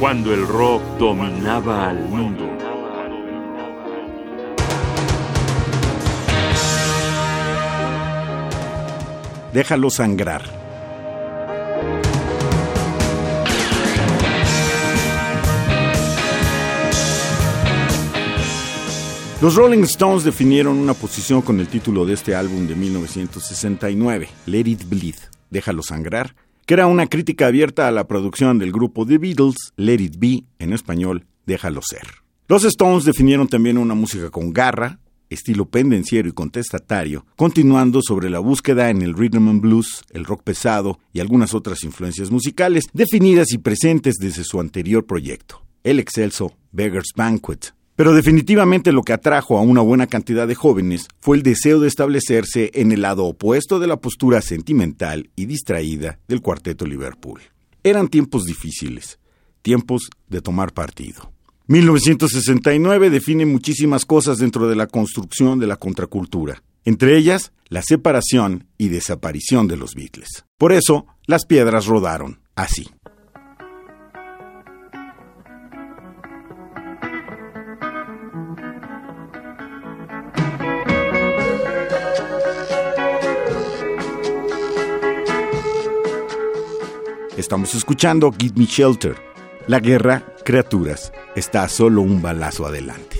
cuando el rock dominaba al mundo. Déjalo sangrar. Los Rolling Stones definieron una posición con el título de este álbum de 1969, Let It Bleed, Déjalo sangrar, que era una crítica abierta a la producción del grupo The Beatles, Let It Be, en español, Déjalo ser. Los Stones definieron también una música con garra, estilo pendenciero y contestatario, continuando sobre la búsqueda en el rhythm and blues, el rock pesado y algunas otras influencias musicales definidas y presentes desde su anterior proyecto, el excelso Beggar's Banquet, pero definitivamente lo que atrajo a una buena cantidad de jóvenes fue el deseo de establecerse en el lado opuesto de la postura sentimental y distraída del cuarteto Liverpool. Eran tiempos difíciles, tiempos de tomar partido. 1969 define muchísimas cosas dentro de la construcción de la contracultura, entre ellas la separación y desaparición de los Beatles. Por eso, las piedras rodaron así. Estamos escuchando Give Me Shelter. La guerra, criaturas, está solo un balazo adelante.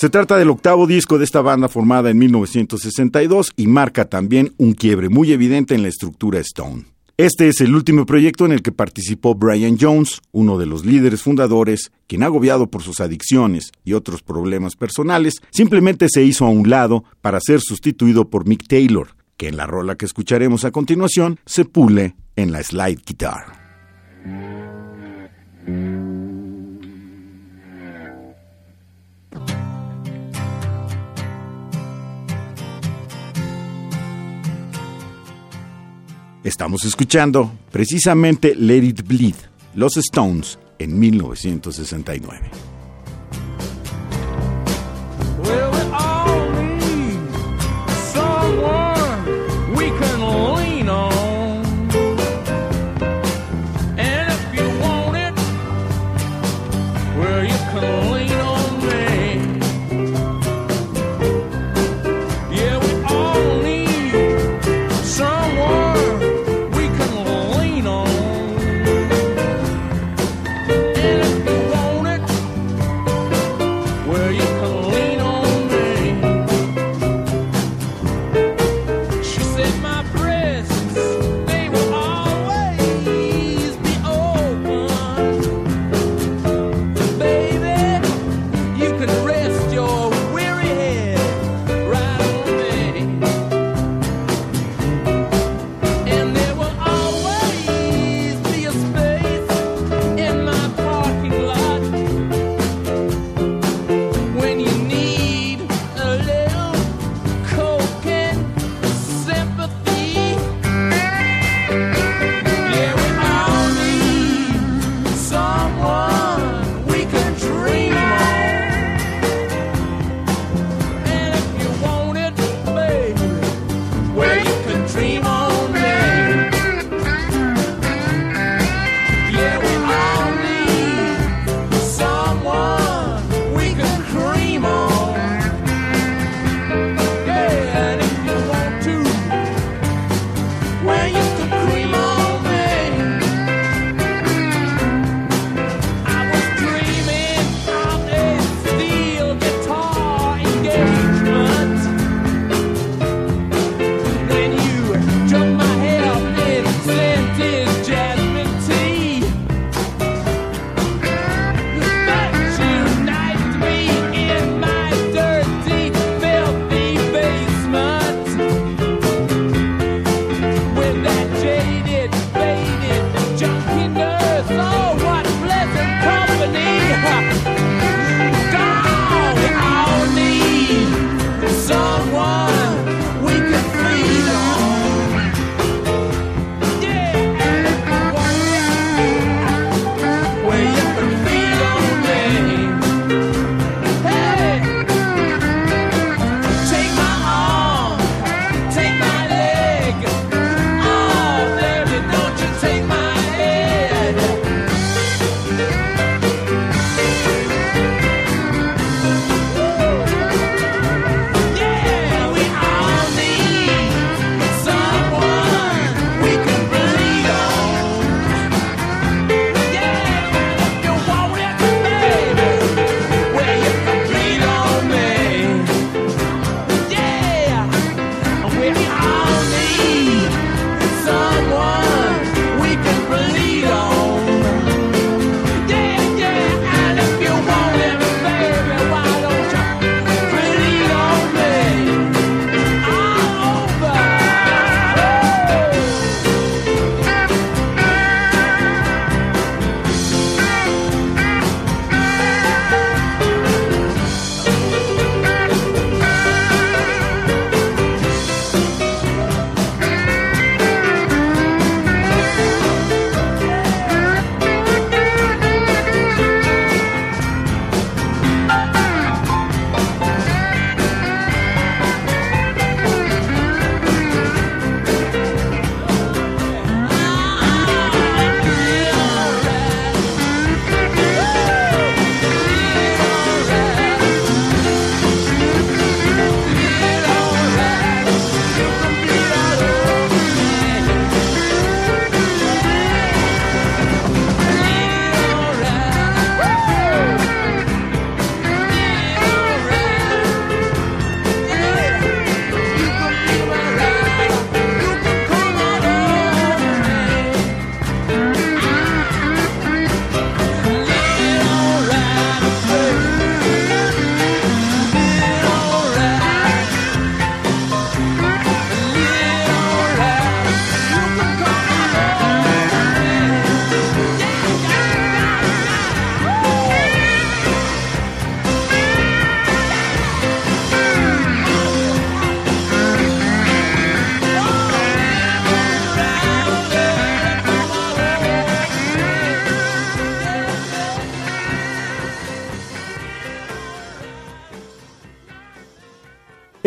Se trata del octavo disco de esta banda formada en 1962 y marca también un quiebre muy evidente en la estructura Stone. Este es el último proyecto en el que participó Brian Jones, uno de los líderes fundadores, quien agobiado por sus adicciones y otros problemas personales, simplemente se hizo a un lado para ser sustituido por Mick Taylor, que en la rola que escucharemos a continuación se pule en la slide guitar. Estamos escuchando precisamente Let It Bleed, Los Stones, en 1969.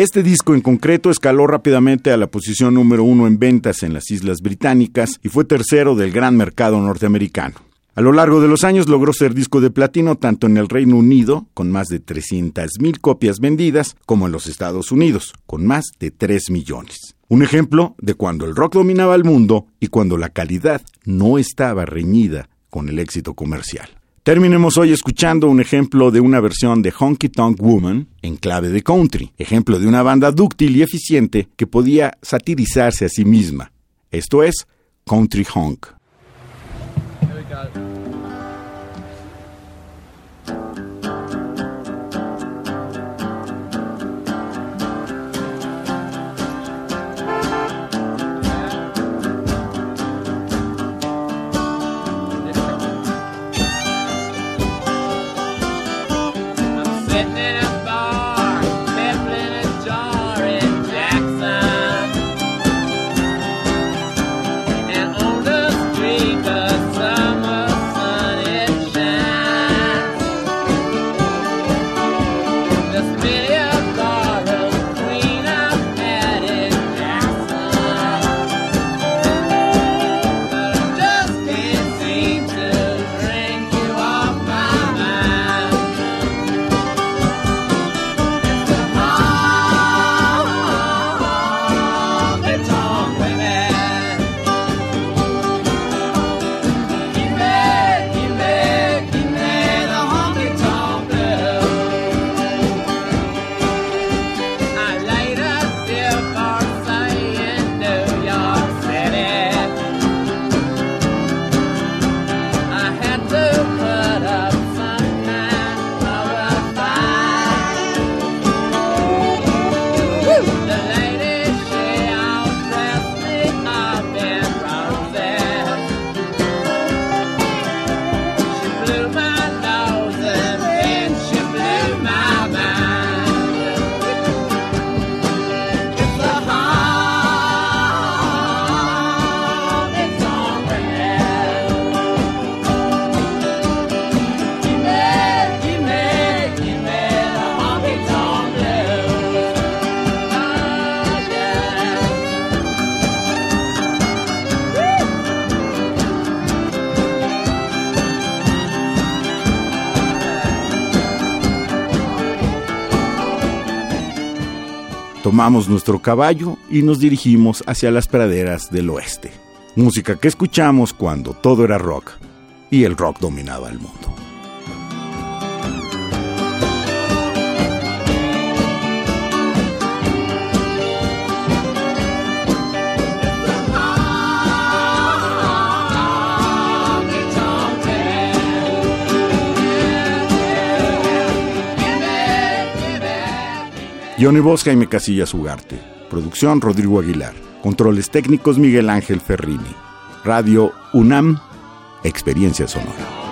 Este disco en concreto escaló rápidamente a la posición número uno en ventas en las Islas Británicas y fue tercero del gran mercado norteamericano. A lo largo de los años logró ser disco de platino tanto en el Reino Unido, con más de 300.000 copias vendidas, como en los Estados Unidos, con más de 3 millones. Un ejemplo de cuando el rock dominaba el mundo y cuando la calidad no estaba reñida con el éxito comercial. Terminemos hoy escuchando un ejemplo de una versión de Honky Tonk Woman en clave de country, ejemplo de una banda dúctil y eficiente que podía satirizarse a sí misma. Esto es Country Honk. Tomamos nuestro caballo y nos dirigimos hacia las praderas del oeste. Música que escuchamos cuando todo era rock y el rock dominaba el mundo. Johnny Vos, Jaime Casillas Ugarte. Producción Rodrigo Aguilar. Controles técnicos Miguel Ángel Ferrini. Radio UNAM. Experiencia sonora.